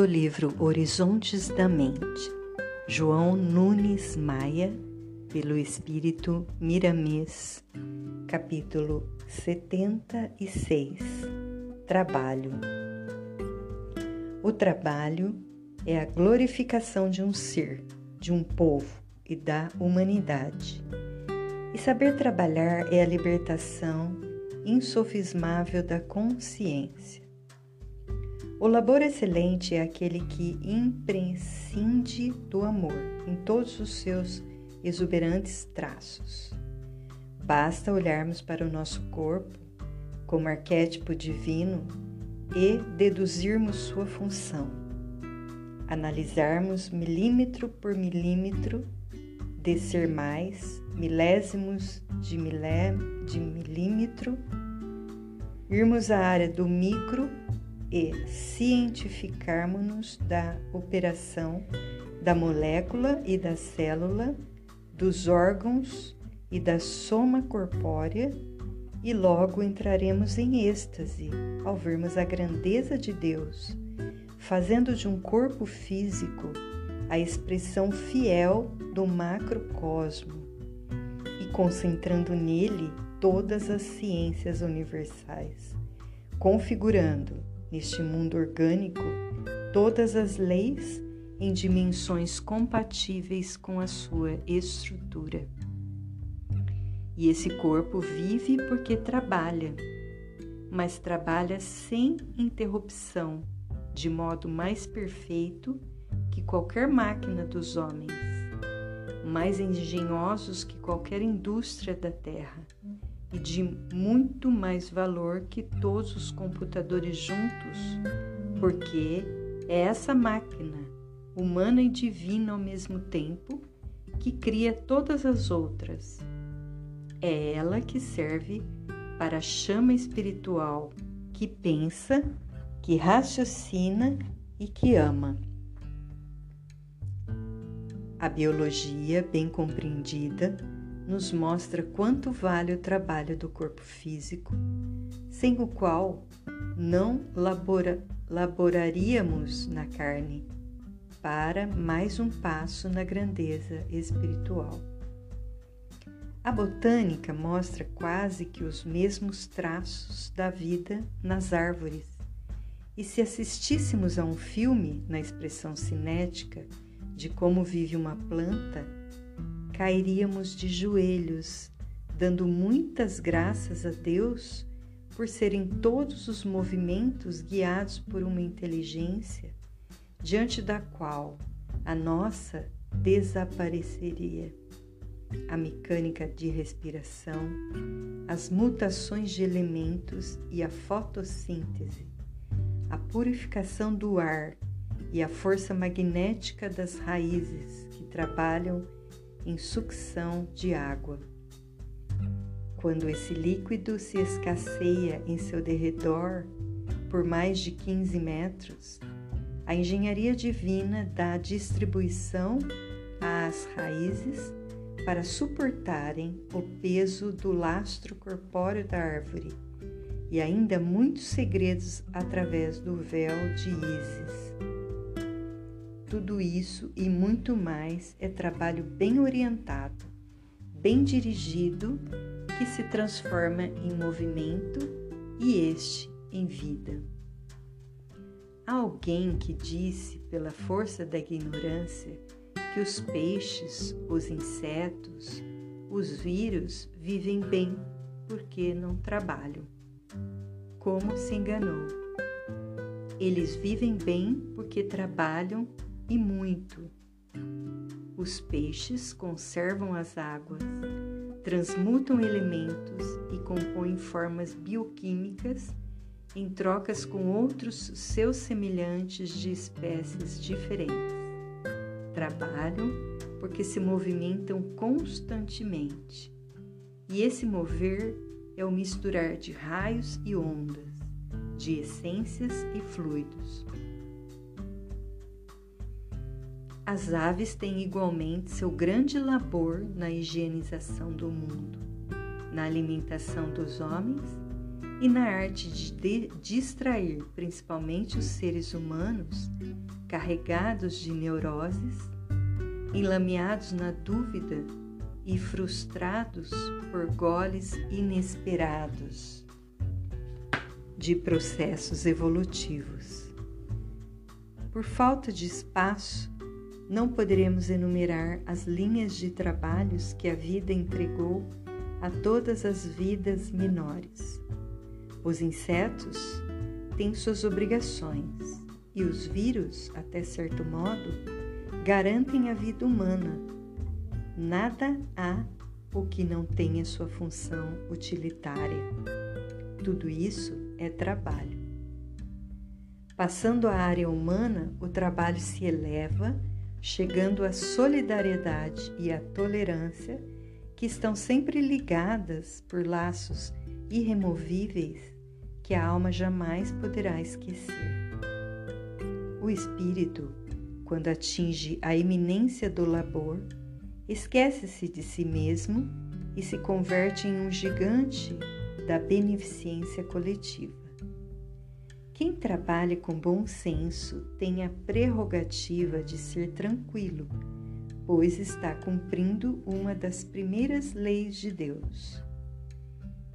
do livro Horizontes da Mente, João Nunes Maia, pelo Espírito Miramês, capítulo 76 Trabalho. O trabalho é a glorificação de um ser, de um povo e da humanidade. E saber trabalhar é a libertação insofismável da consciência. O labor excelente é aquele que imprescinde do amor em todos os seus exuberantes traços. Basta olharmos para o nosso corpo como arquétipo divino e deduzirmos sua função. Analisarmos milímetro por milímetro, descer mais, milésimos de, milé, de milímetro, irmos à área do micro e cientificarmos-nos da operação da molécula e da célula, dos órgãos e da soma corpórea, e logo entraremos em êxtase ao vermos a grandeza de Deus, fazendo de um corpo físico a expressão fiel do macrocosmo e concentrando nele todas as ciências universais, configurando neste mundo orgânico todas as leis em dimensões compatíveis com a sua estrutura. E esse corpo vive porque trabalha, mas trabalha sem interrupção, de modo mais perfeito que qualquer máquina dos homens, mais engenhosos que qualquer indústria da terra e de muito mais valor que todos os computadores juntos, porque é essa máquina, humana e divina ao mesmo tempo, que cria todas as outras. É ela que serve para a chama espiritual que pensa, que raciocina e que ama. A biologia, bem compreendida, nos mostra quanto vale o trabalho do corpo físico, sem o qual não labora, laboraríamos na carne para mais um passo na grandeza espiritual. A botânica mostra quase que os mesmos traços da vida nas árvores. E se assistíssemos a um filme, na expressão cinética, de como vive uma planta, cairíamos de joelhos, dando muitas graças a Deus por serem todos os movimentos guiados por uma inteligência diante da qual a nossa desapareceria. A mecânica de respiração, as mutações de elementos e a fotossíntese, a purificação do ar e a força magnética das raízes que trabalham em sucção de água. Quando esse líquido se escasseia em seu derredor por mais de 15 metros, a engenharia divina dá distribuição às raízes para suportarem o peso do lastro corpóreo da árvore e ainda muitos segredos através do véu de Ísis. Tudo isso e muito mais é trabalho bem orientado, bem dirigido, que se transforma em movimento e este em vida. Há alguém que disse, pela força da ignorância, que os peixes, os insetos, os vírus vivem bem porque não trabalham. Como se enganou? Eles vivem bem porque trabalham e muito. Os peixes conservam as águas, transmutam elementos e compõem formas bioquímicas em trocas com outros seus semelhantes de espécies diferentes. Trabalham porque se movimentam constantemente. E esse mover é o misturar de raios e ondas, de essências e fluidos. As aves têm igualmente seu grande labor na higienização do mundo, na alimentação dos homens e na arte de distrair principalmente os seres humanos carregados de neuroses, enlameados na dúvida e frustrados por goles inesperados de processos evolutivos. Por falta de espaço, não poderemos enumerar as linhas de trabalhos que a vida entregou a todas as vidas menores. Os insetos têm suas obrigações e os vírus, até certo modo, garantem a vida humana. Nada há o que não tenha sua função utilitária. Tudo isso é trabalho. Passando à área humana, o trabalho se eleva, chegando à solidariedade e à tolerância, que estão sempre ligadas por laços irremovíveis que a alma jamais poderá esquecer. O espírito, quando atinge a eminência do labor, esquece-se de si mesmo e se converte em um gigante da beneficência coletiva. Quem trabalha com bom senso tem a prerrogativa de ser tranquilo, pois está cumprindo uma das primeiras leis de Deus.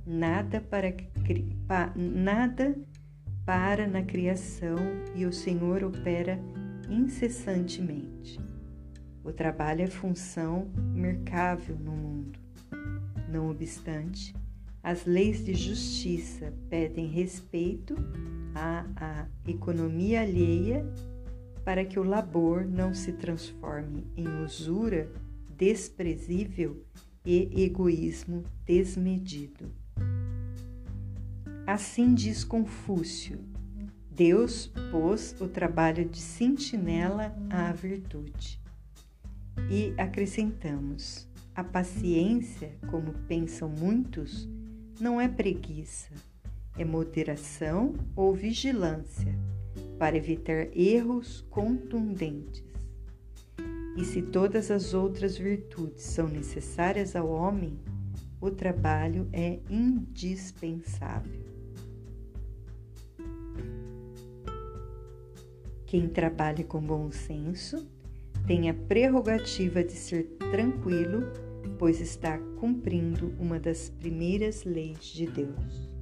Nada para, nada para na criação e o Senhor opera incessantemente. O trabalho é função mercável no mundo. Não obstante, as leis de justiça pedem respeito à, economia alheia para que o labor não se transforme em usura desprezível e egoísmo desmedido. Assim diz Confúcio: Deus pôs o trabalho de sentinela à virtude. E acrescentamos: a paciência, como pensam muitos, não é preguiça, é moderação ou vigilância para evitar erros contundentes. E se todas as outras virtudes são necessárias ao homem, o trabalho é indispensável. Quem trabalha com bom senso tem a prerrogativa de ser tranquilo pois está cumprindo uma das primeiras leis de Deus.